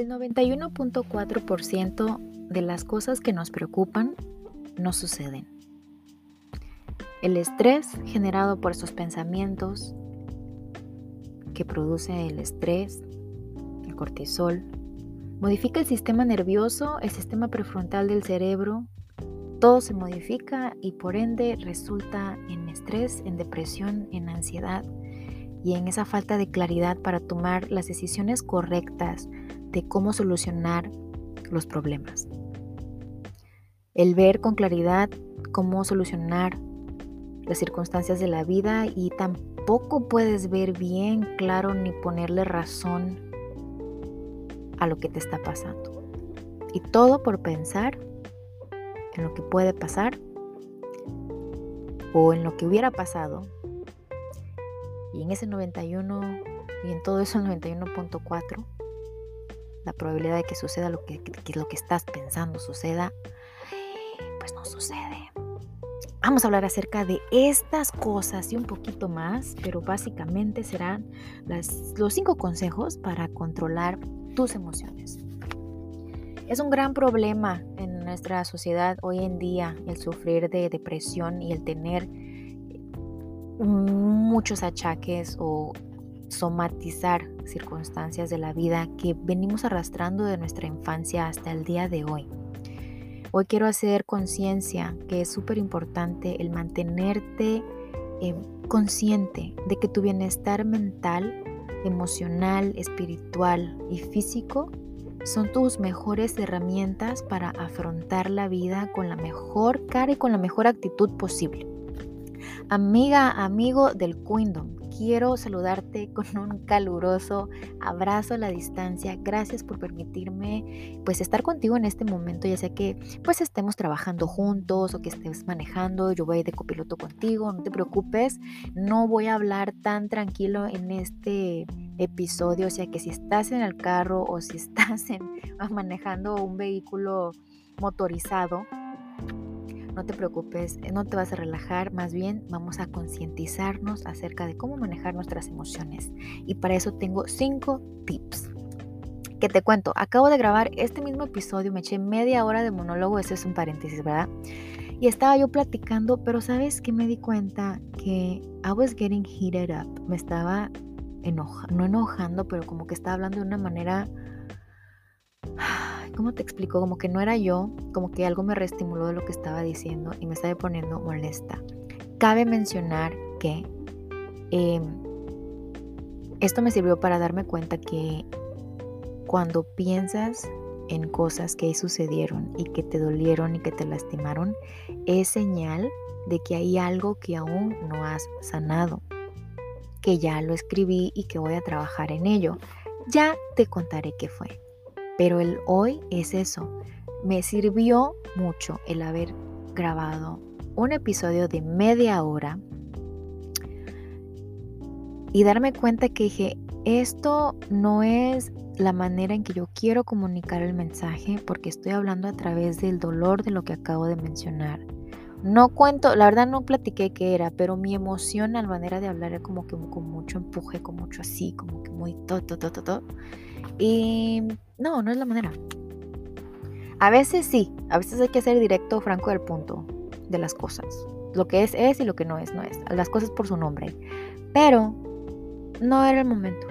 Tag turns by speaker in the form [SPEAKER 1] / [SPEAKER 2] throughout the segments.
[SPEAKER 1] El 91.4% de las cosas que nos preocupan no suceden. El estrés generado por esos pensamientos que produce el estrés, el cortisol, modifica el sistema nervioso, el sistema prefrontal del cerebro, todo se modifica y por ende resulta en estrés, en depresión, en ansiedad y en esa falta de claridad para tomar las decisiones correctas de cómo solucionar los problemas. El ver con claridad cómo solucionar las circunstancias de la vida y tampoco puedes ver bien claro ni ponerle razón a lo que te está pasando. Y todo por pensar en lo que puede pasar o en lo que hubiera pasado. Y en ese 91 y en todo eso 91.4 la probabilidad de que suceda lo que, lo que estás pensando suceda, pues no sucede. Vamos a hablar acerca de estas cosas y un poquito más, pero básicamente serán los cinco consejos para controlar tus emociones. Es un gran problema en nuestra sociedad hoy en día el sufrir de depresión y el tener muchos achaques o somatizar circunstancias de la vida que venimos arrastrando de nuestra infancia hasta el día de hoy. Hoy quiero hacer conciencia que es súper importante el mantenerte eh, consciente de que tu bienestar mental, emocional, espiritual y físico son tus mejores herramientas para afrontar la vida con la mejor cara y con la mejor actitud posible. Amiga, amigo del Queendom, quiero saludarte con un caluroso abrazo a la distancia. Gracias por permitirme pues estar contigo en este momento, ya sea que pues estemos trabajando juntos o que estés manejando, yo voy de copiloto contigo, no te preocupes, no voy a hablar tan tranquilo en este episodio, o sea que si estás en el carro o si estás manejando un vehículo motorizado, no te preocupes, eh, no te vas a relajar, más bien vamos a concientizarnos acerca de cómo manejar nuestras emociones. Y para eso tengo cinco tips. Que te cuento, acabo de grabar este mismo episodio, me eché media hora de monólogo, ese es un paréntesis, ¿verdad? Y estaba yo platicando, pero ¿sabes qué me di cuenta? Que I was getting heated up. Me estaba enojando, no enojando, pero como que estaba hablando de una manera ¿cómo te explico? Como que no era yo, como que algo me reestimuló de lo que estaba diciendo y me estaba poniendo molesta. Cabe mencionar que em, esto me sirvió para darme cuenta que cuando piensas en cosas que sucedieron y que te dolieron y que te lastimaron, es señal de que hay algo que aún no has sanado, que ya lo escribí y que voy a trabajar en ello. Ya te contaré qué fue. Pero el hoy es eso. Me sirvió mucho el haber grabado un episodio de media hora y darme cuenta que dije, esto no es la manera en que yo quiero comunicar el mensaje porque estoy hablando a través del dolor de lo que acabo de mencionar. No cuento, la verdad no platiqué qué era, pero mi emoción la manera de hablar era como que con mucho empuje, con mucho así, como que muy todo, todo, todo, todo. Y no, no es la manera. A veces sí, a veces hay que ser directo, franco del punto de las cosas. Lo que es es y lo que no es no es. Las cosas por su nombre. Pero no era el momento.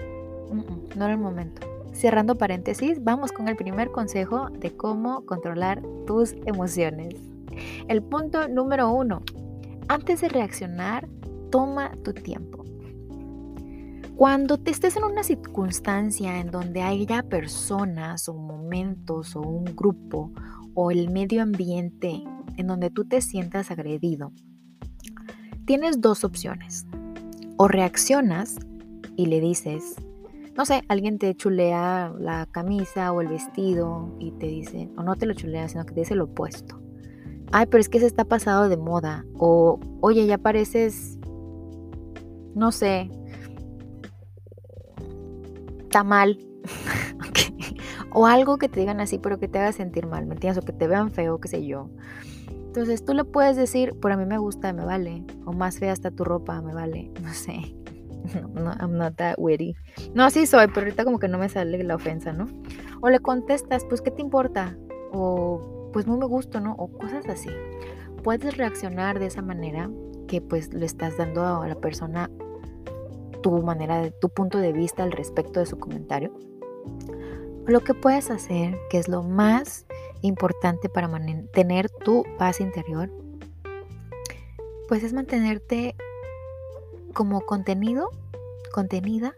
[SPEAKER 1] No era el momento. Cerrando paréntesis, vamos con el primer consejo de cómo controlar tus emociones. El punto número uno. Antes de reaccionar, toma tu tiempo. Cuando te estés en una circunstancia en donde haya personas o momentos o un grupo o el medio ambiente en donde tú te sientas agredido, tienes dos opciones. O reaccionas y le dices, no sé, alguien te chulea la camisa o el vestido y te dice, o no te lo chulea, sino que te dice lo opuesto. Ay, pero es que se está pasado de moda. O, oye, ya pareces, no sé, está mal. O algo que te digan así, pero que te haga sentir mal, ¿me entiendes? O que te vean feo, qué sé yo. Entonces tú le puedes decir, por a mí me gusta, me vale. O más fea está tu ropa, me vale. No sé. No, I'm not that witty. No, así soy, pero ahorita como que no me sale la ofensa, ¿no? O le contestas, pues, ¿qué te importa? O, pues, no me gusta, ¿no? O cosas así. Puedes reaccionar de esa manera que, pues, le estás dando a la persona tu manera, tu punto de vista al respecto de su comentario. Lo que puedes hacer, que es lo más importante para mantener tu paz interior, pues es mantenerte como contenido, contenida,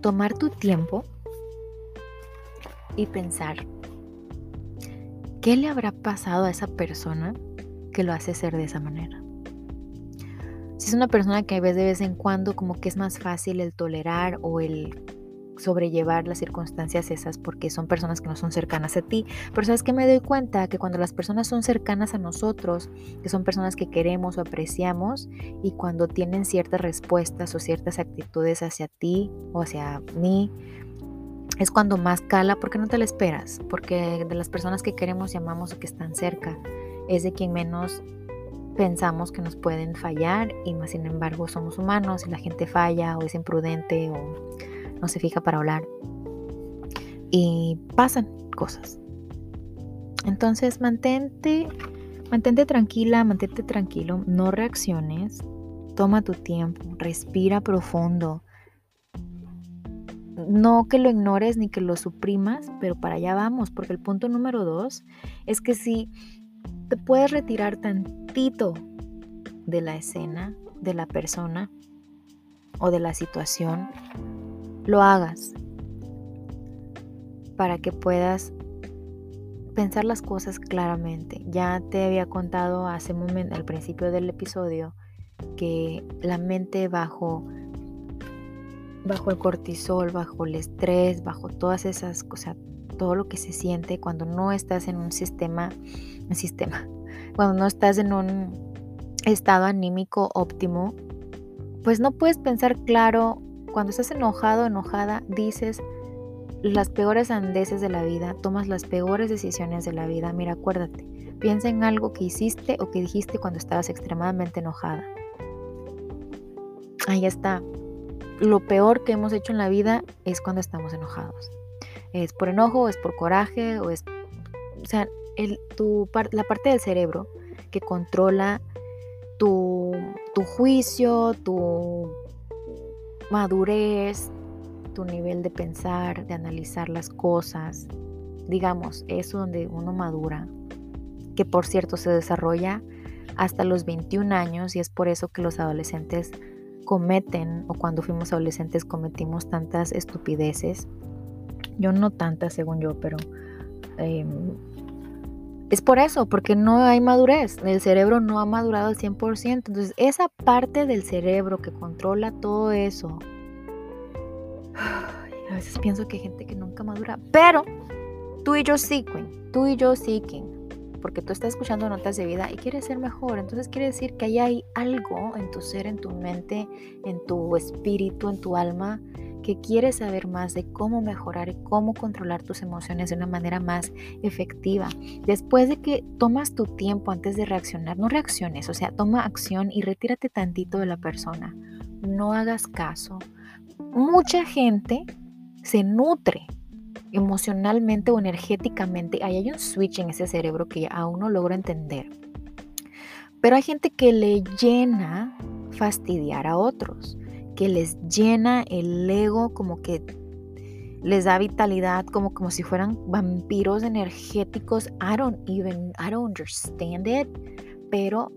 [SPEAKER 1] tomar tu tiempo y pensar, ¿qué le habrá pasado a esa persona que lo hace ser de esa manera? Es una persona que ves de vez en cuando como que es más fácil el tolerar o el sobrellevar las circunstancias esas porque son personas que no son cercanas a ti. Pero sabes que me doy cuenta que cuando las personas son cercanas a nosotros, que son personas que queremos o apreciamos, y cuando tienen ciertas respuestas o ciertas actitudes hacia ti o hacia mí, es cuando más cala porque no te la esperas, porque de las personas que queremos y amamos o que están cerca, es de quien menos pensamos que nos pueden fallar y más sin embargo somos humanos y la gente falla o es imprudente o no se fija para hablar. Y pasan cosas. Entonces mantente, mantente tranquila, mantente tranquilo, no reacciones, toma tu tiempo, respira profundo. No que lo ignores ni que lo suprimas, pero para allá vamos, porque el punto número dos es que si te puedes retirar tantito de la escena, de la persona o de la situación, lo hagas para que puedas pensar las cosas claramente. Ya te había contado hace un momento, al principio del episodio, que la mente bajo, bajo el cortisol, bajo el estrés, bajo todas esas cosas, todo lo que se siente cuando no estás en un sistema, sistema, cuando no estás en un estado anímico óptimo, pues no puedes pensar claro cuando estás enojado, enojada, dices las peores andeses de la vida, tomas las peores decisiones de la vida. Mira, acuérdate, piensa en algo que hiciste o que dijiste cuando estabas extremadamente enojada. Ahí está. Lo peor que hemos hecho en la vida es cuando estamos enojados. Es por enojo, es por coraje, o es... O sea, el, tu, la parte del cerebro que controla tu, tu juicio, tu madurez, tu nivel de pensar, de analizar las cosas, digamos, eso donde uno madura, que por cierto se desarrolla hasta los 21 años y es por eso que los adolescentes cometen o cuando fuimos adolescentes cometimos tantas estupideces. Yo no tantas según yo, pero em, es por eso, porque no hay madurez. El cerebro no ha madurado al 100%. Entonces, esa parte del cerebro que controla todo eso. A veces pienso que hay gente que nunca madura. Pero tú y yo sí, Tú y yo sí, Porque tú estás escuchando notas de vida y quieres ser mejor. Entonces quiere decir que ahí hay algo en tu ser, en tu mente, en tu espíritu, en tu alma que quieres saber más de cómo mejorar y cómo controlar tus emociones de una manera más efectiva. Después de que tomas tu tiempo antes de reaccionar, no reacciones, o sea, toma acción y retírate tantito de la persona. No hagas caso. Mucha gente se nutre emocionalmente o energéticamente. Ahí hay un switch en ese cerebro que aún no logro entender. Pero hay gente que le llena fastidiar a otros que les llena el ego, como que les da vitalidad, como, como si fueran vampiros energéticos. I don't even, I don't understand it. Pero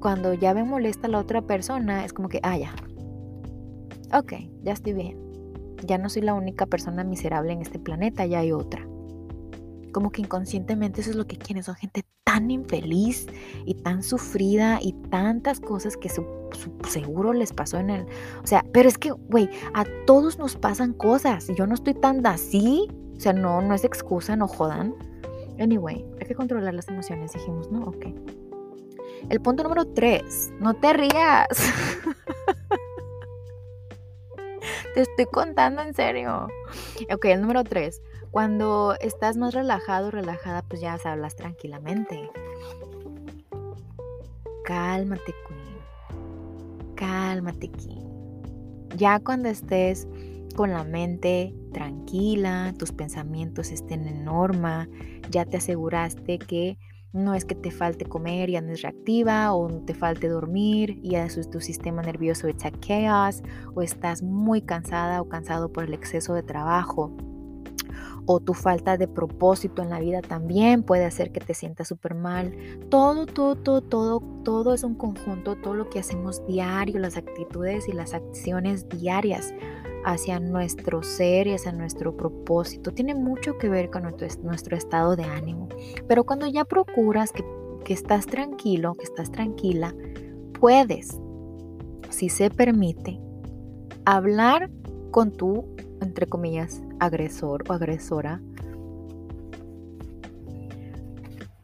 [SPEAKER 1] cuando ya me molesta la otra persona, es como que, ah, ya. Ok, ya estoy bien. Ya no soy la única persona miserable en este planeta, ya hay otra. Como que inconscientemente eso es lo que quieren. Son gente tan infeliz y tan sufrida y tantas cosas que seguro les pasó en el... O sea, pero es que, güey, a todos nos pasan cosas y yo no estoy tan así. O sea, no, no es excusa, no jodan. Anyway, hay que controlar las emociones, dijimos, ¿no? Ok. El punto número tres, no te rías. te estoy contando en serio. Ok, el número tres, cuando estás más relajado, relajada, pues ya hablas tranquilamente. Cálmate, cálmate aquí. Ya cuando estés con la mente tranquila, tus pensamientos estén en norma, ya te aseguraste que no es que te falte comer y andes reactiva o te falte dormir y ya tu sistema nervioso está chaos o estás muy cansada o cansado por el exceso de trabajo o tu falta de propósito en la vida también puede hacer que te sientas súper mal. Todo, todo, todo, todo, todo es un conjunto, todo lo que hacemos diario, las actitudes y las acciones diarias hacia nuestro ser y hacia nuestro propósito. Tiene mucho que ver con nuestro, estado de ánimo. Pero cuando ya procuras que, que estás tranquilo, que estás tranquila, puedes, si se permite, hablar con tu, entre comillas, agresor o agresora.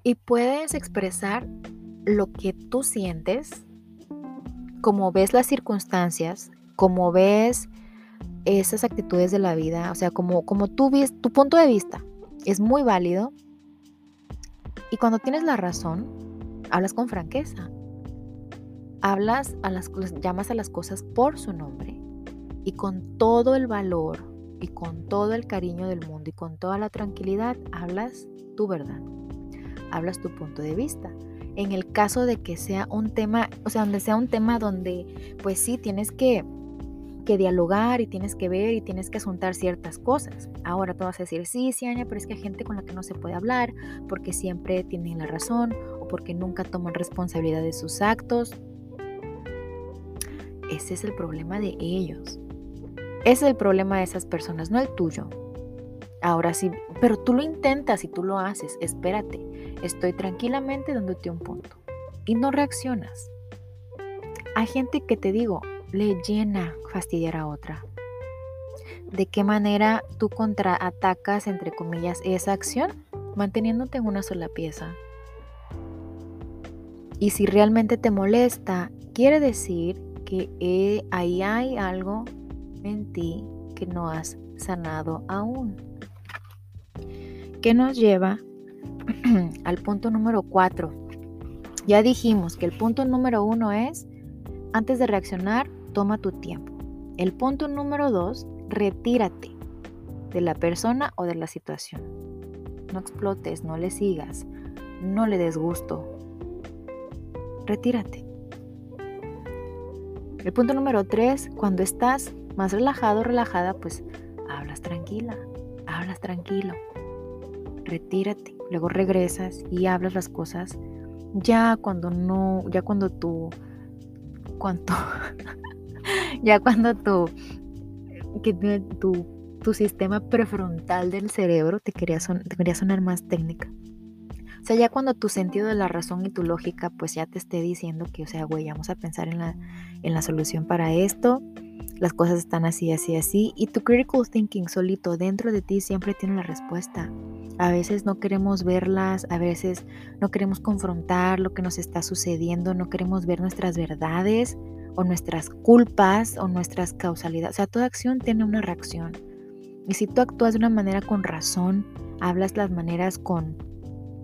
[SPEAKER 1] Y puedes expresar lo que tú sientes, como ves las circunstancias, como ves esas actitudes de la vida, o sea, como, como tú ves, tu punto de vista es muy válido. Y cuando tienes la razón, hablas con franqueza. Hablas a las llamas a las cosas por su nombre y con todo el valor y con todo el cariño del mundo y con toda la tranquilidad hablas tu verdad, hablas tu punto de vista. En el caso de que sea un tema, o sea, donde sea un tema donde pues sí tienes que que dialogar y tienes que ver y tienes que asuntar ciertas cosas. Ahora tú vas a decir, sí, sí, pero es que hay gente con la que no se puede hablar porque siempre tienen la razón o porque nunca toman responsabilidad de sus actos. Ese es el problema de ellos. Es el problema de esas personas, no el tuyo. Ahora sí, pero tú lo intentas y tú lo haces. Espérate, estoy tranquilamente dándote un punto y no reaccionas. Hay gente que te digo, le llena fastidiar a otra. ¿De qué manera tú contraatacas, entre comillas, esa acción? Manteniéndote en una sola pieza. Y si realmente te molesta, quiere decir que eh, ahí hay algo en ti que no has sanado aún. ¿Qué nos lleva al punto número 4? Ya dijimos que el punto número uno es, antes de reaccionar, toma tu tiempo. El punto número 2, retírate de la persona o de la situación. No explotes, no le sigas, no le des gusto. Retírate. El punto número 3, cuando estás más relajado, relajada, pues hablas tranquila, hablas tranquilo. Retírate, luego regresas y hablas las cosas ya cuando no, ya cuando tú, cuanto, ya cuando tu, que tu, tu sistema prefrontal del cerebro te quería, te quería sonar más técnica. O sea, ya cuando tu sentido de la razón y tu lógica pues ya te esté diciendo que, o sea, güey, vamos a pensar en la, en la solución para esto, las cosas están así, así, así, y tu critical thinking solito dentro de ti siempre tiene la respuesta. A veces no queremos verlas, a veces no queremos confrontar lo que nos está sucediendo, no queremos ver nuestras verdades o nuestras culpas o nuestras causalidades. O sea, toda acción tiene una reacción. Y si tú actúas de una manera con razón, hablas las maneras con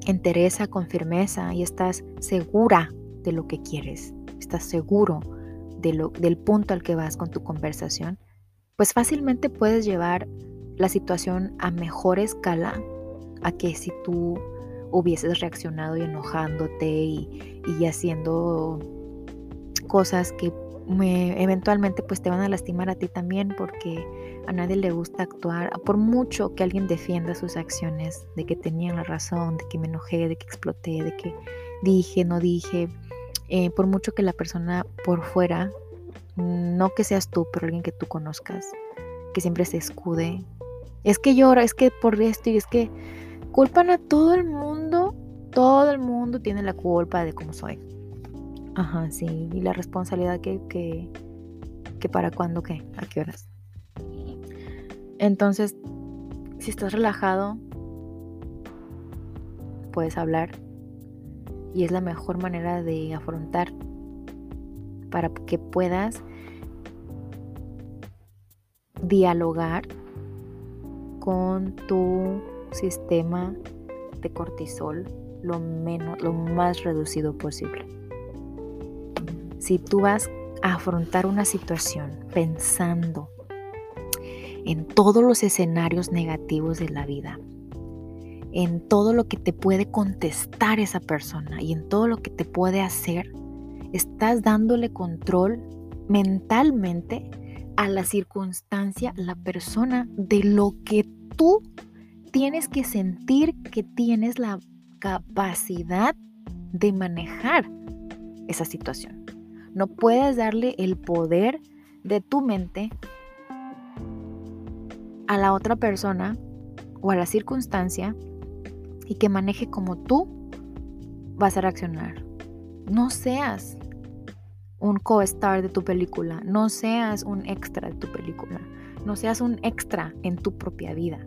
[SPEAKER 1] entereza, con firmeza y estás segura de lo que quieres, estás seguro de lo, del punto al que vas con tu conversación, pues fácilmente puedes llevar la situación a mejor escala a que si tú hubieses reaccionado y enojándote y, y haciendo cosas que eventualmente pues te van a lastimar a ti también porque a nadie le gusta actuar, por mucho que alguien defienda sus acciones, de que tenían la razón, de que me enojé, de que exploté, de que dije, no dije, eh, por mucho que la persona por fuera, no que seas tú, pero alguien que tú conozcas, que siempre se escude, es que llora, es que por esto y es que culpan a todo el mundo, todo el mundo tiene la culpa de cómo soy. Ajá, sí. Y la responsabilidad que, que, que para cuándo, qué, a qué horas. Entonces, si estás relajado, puedes hablar. Y es la mejor manera de afrontar para que puedas dialogar con tu sistema de cortisol lo menos lo más reducido posible. Si tú vas a afrontar una situación pensando en todos los escenarios negativos de la vida, en todo lo que te puede contestar esa persona y en todo lo que te puede hacer, estás dándole control mentalmente a la circunstancia, la persona, de lo que tú tienes que sentir que tienes la capacidad de manejar esa situación. No puedes darle el poder de tu mente a la otra persona o a la circunstancia y que maneje como tú vas a reaccionar. No seas un co-star de tu película, no seas un extra de tu película, no seas un extra en tu propia vida.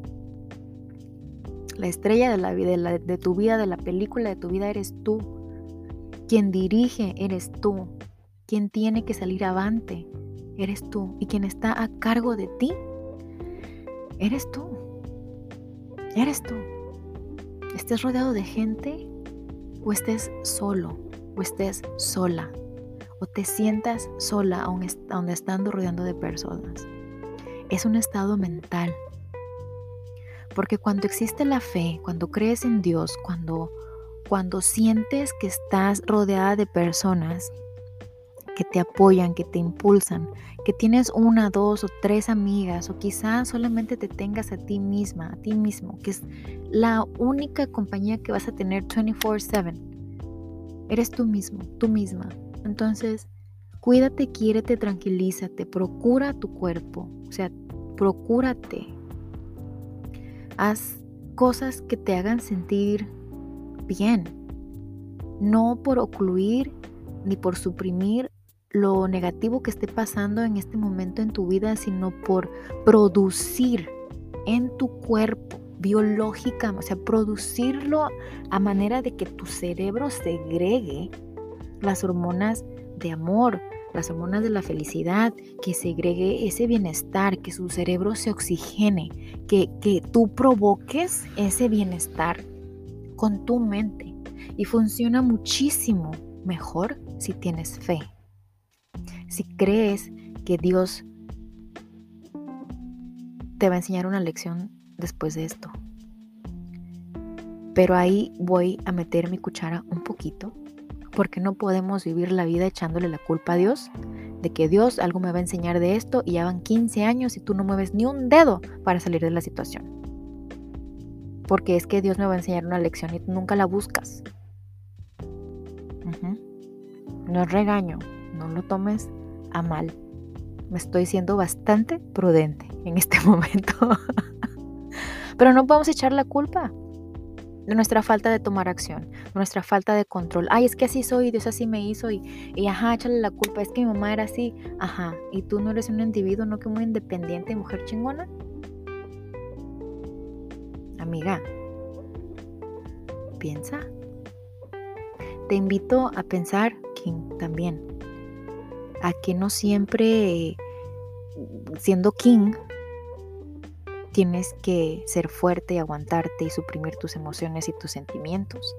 [SPEAKER 1] La estrella de la de, de tu vida, de la película de tu vida eres tú. Quien dirige eres tú. Quien tiene que salir avante eres tú. Y quien está a cargo de ti eres tú. Eres tú. Estés rodeado de gente o estés solo o estés sola o te sientas sola aún, estando rodeando de personas. Es un estado mental. Porque cuando existe la fe, cuando crees en Dios, cuando, cuando sientes que estás rodeada de personas que te apoyan, que te impulsan, que tienes una, dos o tres amigas o quizás solamente te tengas a ti misma, a ti mismo, que es la única compañía que vas a tener 24/7. Eres tú mismo, tú misma. Entonces, cuídate, quiérete, tranquilízate, procura tu cuerpo, o sea, procúrate. Haz cosas que te hagan sentir bien, no por ocluir ni por suprimir lo negativo que esté pasando en este momento en tu vida, sino por producir en tu cuerpo biológica, o sea, producirlo a manera de que tu cerebro segregue las hormonas de amor, las hormonas de la felicidad, que segregue ese bienestar, que su cerebro se oxigene, que, que tú provoques ese bienestar con tu mente. Y funciona muchísimo mejor si tienes fe si crees que Dios te va a enseñar una lección después de esto. Pero ahí voy a meter mi cuchara un poquito, porque no podemos vivir la vida echándole la culpa a Dios de que Dios algo me va a enseñar de esto y ya van 15 años y tú no mueves ni un dedo para salir de la situación. Porque es que Dios me va a enseñar una lección y tú nunca la buscas. No es regaño, no lo tomes a mal. Me estoy siendo bastante prudente en este momento. Pero no podemos echar la culpa de nuestra falta de tomar acción, de nuestra falta de control. Ay, es que así soy, Dios así me hizo y, y ajá, échale la culpa. Es que mi mamá era así, ajá. Y tú no eres un individuo, no que muy independiente, mujer chingona. Amiga, piensa. Te invito a pensar, King, también a que no siempre siendo king tienes que ser fuerte y aguantarte y suprimir tus emociones y tus sentimientos.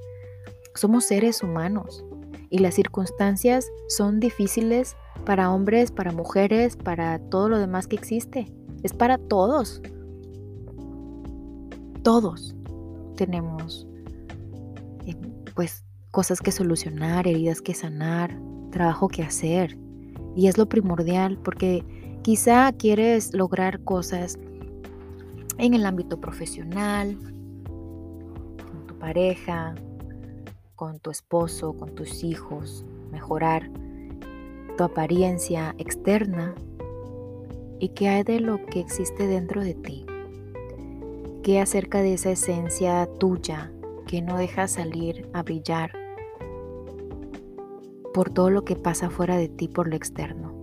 [SPEAKER 1] Somos seres humanos y las circunstancias son difíciles para hombres, para mujeres, para todo lo demás que existe. Es para todos. Todos tenemos eh, pues cosas que solucionar, heridas que sanar, trabajo que hacer. Y es lo primordial porque quizá quieres lograr cosas en el ámbito profesional, con tu pareja, con tu esposo, con tus hijos, mejorar tu apariencia externa y qué hay de lo que existe dentro de ti. ¿Qué acerca de esa esencia tuya que no deja salir a brillar por todo lo que pasa fuera de ti por lo externo.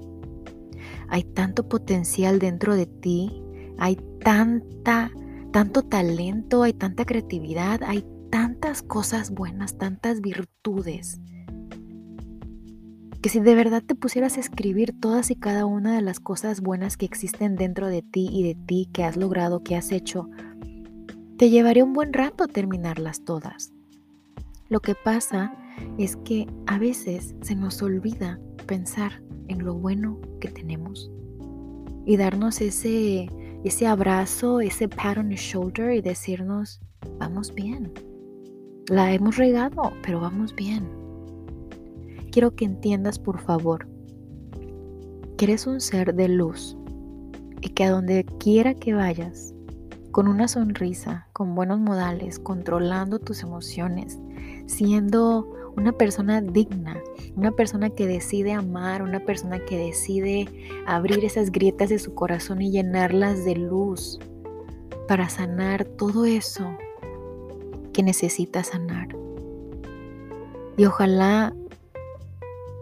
[SPEAKER 1] Hay tanto potencial dentro de ti, hay tanta, tanto talento, hay tanta creatividad, hay tantas cosas buenas, tantas virtudes, que si de verdad te pusieras a escribir todas y cada una de las cosas buenas que existen dentro de ti y de ti que has logrado, que has hecho, te llevaría un buen rato terminarlas todas. Lo que pasa es que a veces se nos olvida pensar en lo bueno que tenemos y darnos ese, ese abrazo, ese pat on the shoulder y decirnos, vamos bien. La hemos regado, pero vamos bien. Quiero que entiendas, por favor, que eres un ser de luz y que a donde quiera que vayas, con una sonrisa, con buenos modales, controlando tus emociones, siendo una persona digna, una persona que decide amar, una persona que decide abrir esas grietas de su corazón y llenarlas de luz para sanar todo eso que necesita sanar. Y ojalá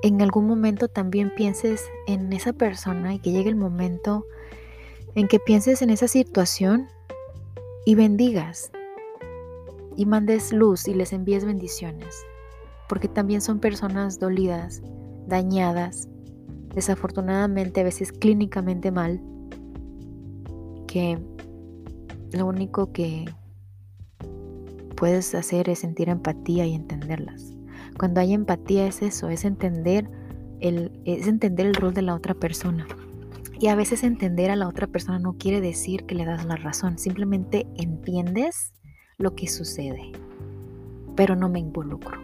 [SPEAKER 1] en algún momento también pienses en esa persona y que llegue el momento en que pienses en esa situación y bendigas y mandes luz y les envíes bendiciones, porque también son personas dolidas, dañadas, desafortunadamente a veces clínicamente mal, que lo único que puedes hacer es sentir empatía y entenderlas. Cuando hay empatía es eso, es entender el, es entender el rol de la otra persona. Y a veces entender a la otra persona no quiere decir que le das la razón, simplemente entiendes lo que sucede, pero no me involucro.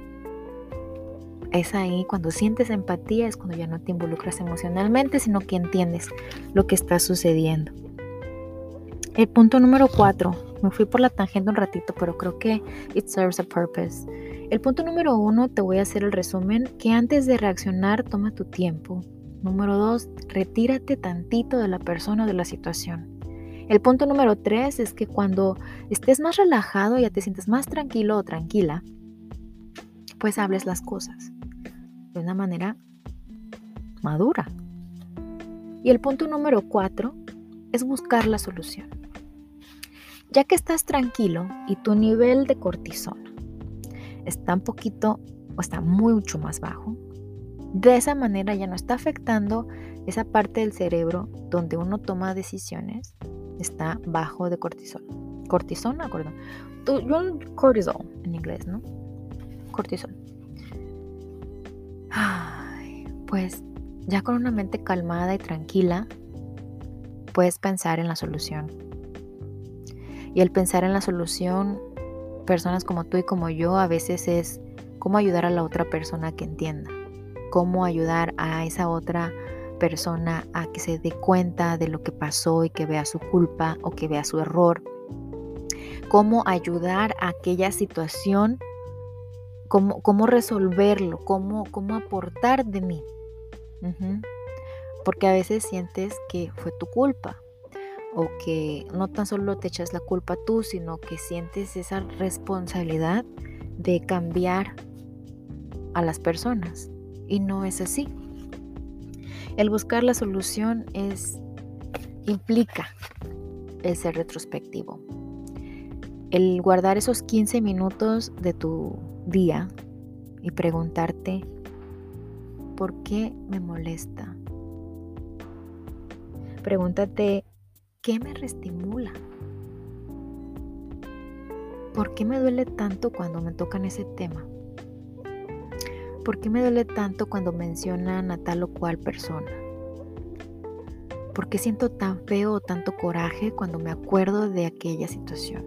[SPEAKER 1] Es ahí cuando sientes empatía, es cuando ya no te involucras emocionalmente, sino que entiendes lo que está sucediendo. El punto número cuatro, me fui por la tangente un ratito, pero creo que it serves a purpose. El punto número uno, te voy a hacer el resumen, que antes de reaccionar toma tu tiempo, Número dos, retírate tantito de la persona o de la situación. El punto número tres es que cuando estés más relajado, ya te sientes más tranquilo o tranquila, pues hables las cosas de una manera madura. Y el punto número cuatro es buscar la solución. Ya que estás tranquilo y tu nivel de cortisona está un poquito o está mucho más bajo, de esa manera ya no está afectando esa parte del cerebro donde uno toma decisiones, está bajo de cortisol. Cortisona, perdón. Yo cortisol en inglés, ¿no? Cortisol. pues ya con una mente calmada y tranquila, puedes pensar en la solución. Y el pensar en la solución, personas como tú y como yo, a veces es cómo ayudar a la otra persona que entienda cómo ayudar a esa otra persona a que se dé cuenta de lo que pasó y que vea su culpa o que vea su error. Cómo ayudar a aquella situación, cómo, cómo resolverlo, cómo, cómo aportar de mí. Porque a veces sientes que fue tu culpa o que no tan solo te echas la culpa tú, sino que sientes esa responsabilidad de cambiar a las personas y no es así. El buscar la solución es implica el ser retrospectivo. El guardar esos 15 minutos de tu día y preguntarte, ¿por qué me molesta? Pregúntate, ¿qué me reestimula? ¿Por qué me duele tanto cuando me tocan ese tema? ¿Por qué me duele tanto cuando mencionan a tal o cual persona? ¿Por qué siento tan feo o tanto coraje cuando me acuerdo de aquella situación?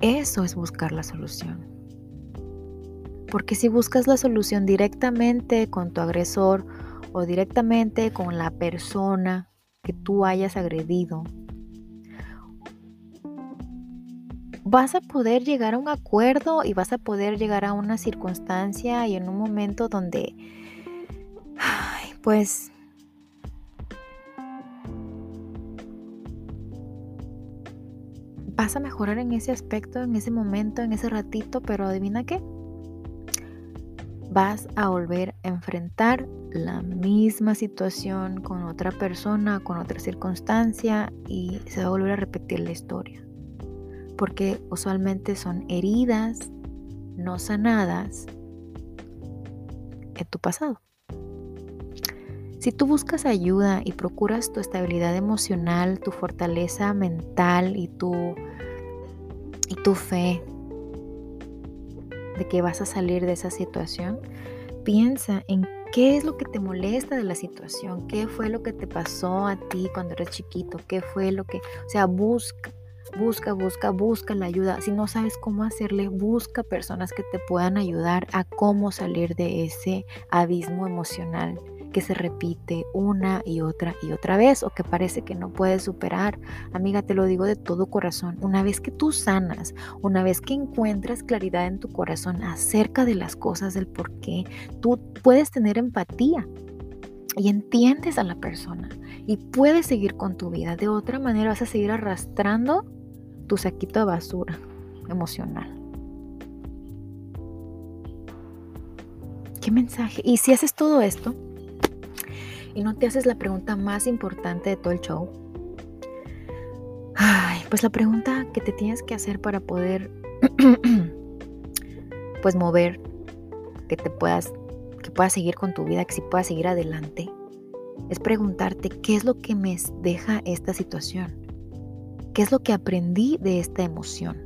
[SPEAKER 1] Eso es buscar la solución. Porque si buscas la solución directamente con tu agresor o directamente con la persona que tú hayas agredido, vas a poder llegar a un acuerdo y vas a poder llegar a una circunstancia y en un momento donde, pues, vas a mejorar en ese aspecto, en ese momento, en ese ratito, pero adivina qué, vas a volver a enfrentar la misma situación con otra persona, con otra circunstancia y se va a volver a repetir la historia porque usualmente son heridas no sanadas en tu pasado. Si tú buscas ayuda y procuras tu estabilidad emocional, tu fortaleza mental y tu, y tu fe de que vas a salir de esa situación, piensa en ¿Qué es lo que te molesta de la situación? ¿Qué fue lo que te pasó a ti cuando eres chiquito? ¿Qué fue lo que, o sea, busca, busca, busca, busca la ayuda. Si no sabes cómo hacerle, busca personas que te puedan ayudar a cómo salir de ese abismo emocional que se repite una y otra y otra vez o que parece que no puedes superar. Amiga, te lo digo de todo corazón. Una vez que tú sanas, una vez que encuentras claridad en tu corazón acerca de las cosas, del por qué, tú puedes tener empatía y entiendes a la persona y puedes seguir con tu vida. De otra manera vas a seguir arrastrando tu saquito de basura emocional. ¿Qué mensaje? Y si haces todo esto, y no te haces la pregunta más importante de todo el show, ay, pues la pregunta que te tienes que hacer para poder pues mover, que te puedas que puedas seguir con tu vida, que si puedas seguir adelante, es preguntarte qué es lo que me deja esta situación. ¿Qué es lo que aprendí de esta emoción?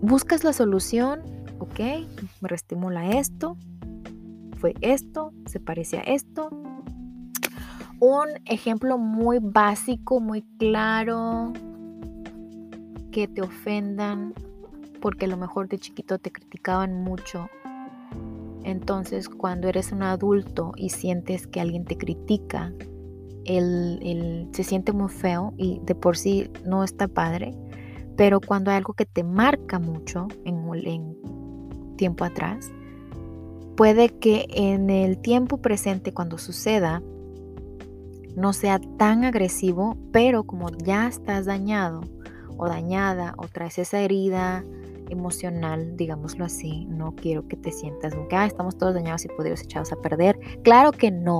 [SPEAKER 1] Buscas la solución, ok, me reestimula esto, fue esto, se parece a esto. Un ejemplo muy básico, muy claro, que te ofendan porque a lo mejor de chiquito te criticaban mucho. Entonces cuando eres un adulto y sientes que alguien te critica, él, se siente muy feo y de por sí no está padre. Pero cuando hay algo que te marca mucho en, en tiempo atrás, Puede que en el tiempo presente, cuando suceda, no sea tan agresivo, pero como ya estás dañado o dañada o traes esa herida emocional, digámoslo así, no quiero que te sientas como que estamos todos dañados y podridos echados a perder. Claro que no.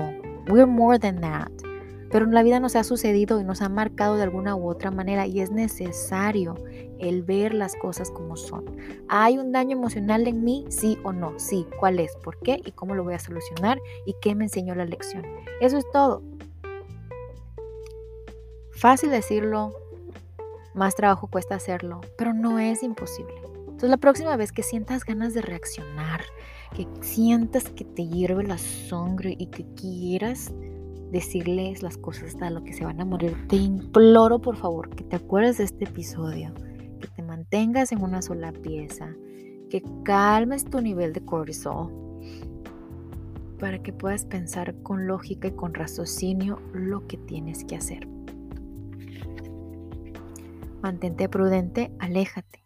[SPEAKER 1] We're more than that. Pero en la vida nos ha sucedido y nos ha marcado de alguna u otra manera y es necesario el ver las cosas como son. ¿Hay un daño emocional en mí? Sí o no. Sí. ¿Cuál es? ¿Por qué? ¿Y cómo lo voy a solucionar? ¿Y qué me enseñó la lección? Eso es todo. Fácil decirlo, más trabajo cuesta hacerlo, pero no es imposible. Entonces la próxima vez que sientas ganas de reaccionar, que sientas que te hierve la sangre y que quieras decirles las cosas hasta lo que se van a morir. Te imploro por favor que te acuerdes de este episodio, que te mantengas en una sola pieza, que calmes tu nivel de cortisol para que puedas pensar con lógica y con raciocinio lo que tienes que hacer. Mantente prudente, aléjate.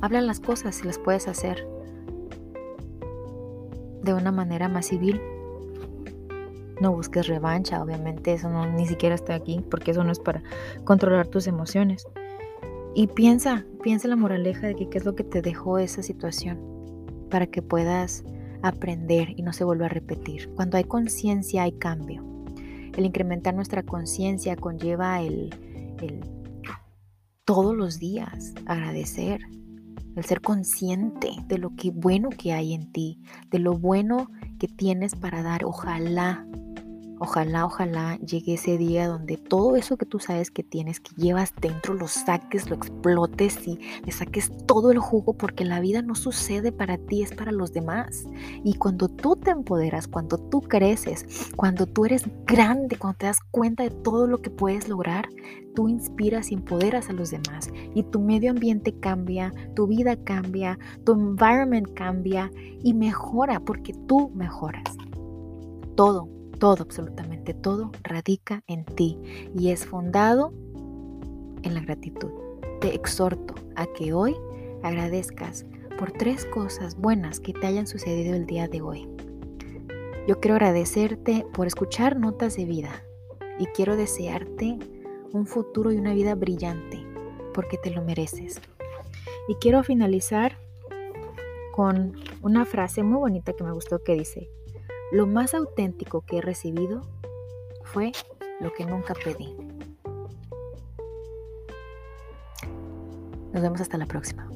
[SPEAKER 1] Habla las cosas si las puedes hacer de una manera más civil no busques revancha, obviamente eso ni siquiera está aquí, porque eso no es para controlar tus emociones. Y piensa, piensa la moraleja de que qué es lo que te dejó esa situación para que puedas aprender y no se vuelva a repetir. Cuando hay conciencia hay cambio. El incrementar nuestra conciencia conlleva el, el todos los días agradecer, el ser consciente de lo que bueno que hay en ti, de lo bueno que tienes para dar. Ojalá Ojalá, ojalá llegue ese día donde todo eso que tú sabes que tienes, que llevas dentro, lo saques, lo explotes y le saques todo el jugo porque la vida no sucede para ti, es para los demás. Y cuando tú te empoderas, cuando tú creces, cuando tú eres grande, cuando te das cuenta de todo lo que puedes lograr, tú inspiras y empoderas a los demás. Y tu medio ambiente cambia, tu vida cambia, tu environment cambia y mejora porque tú mejoras. Todo todo, absolutamente todo, radica en ti y es fundado en la gratitud. Te exhorto a que hoy agradezcas por tres cosas buenas que te hayan sucedido el día de hoy. Yo quiero agradecerte por escuchar notas de vida y quiero desearte un futuro y una vida brillante porque te lo mereces. Y quiero finalizar con una frase muy bonita que me gustó que dice, lo más auténtico que he recibido fue lo que nunca pedí. Nos vemos hasta la próxima.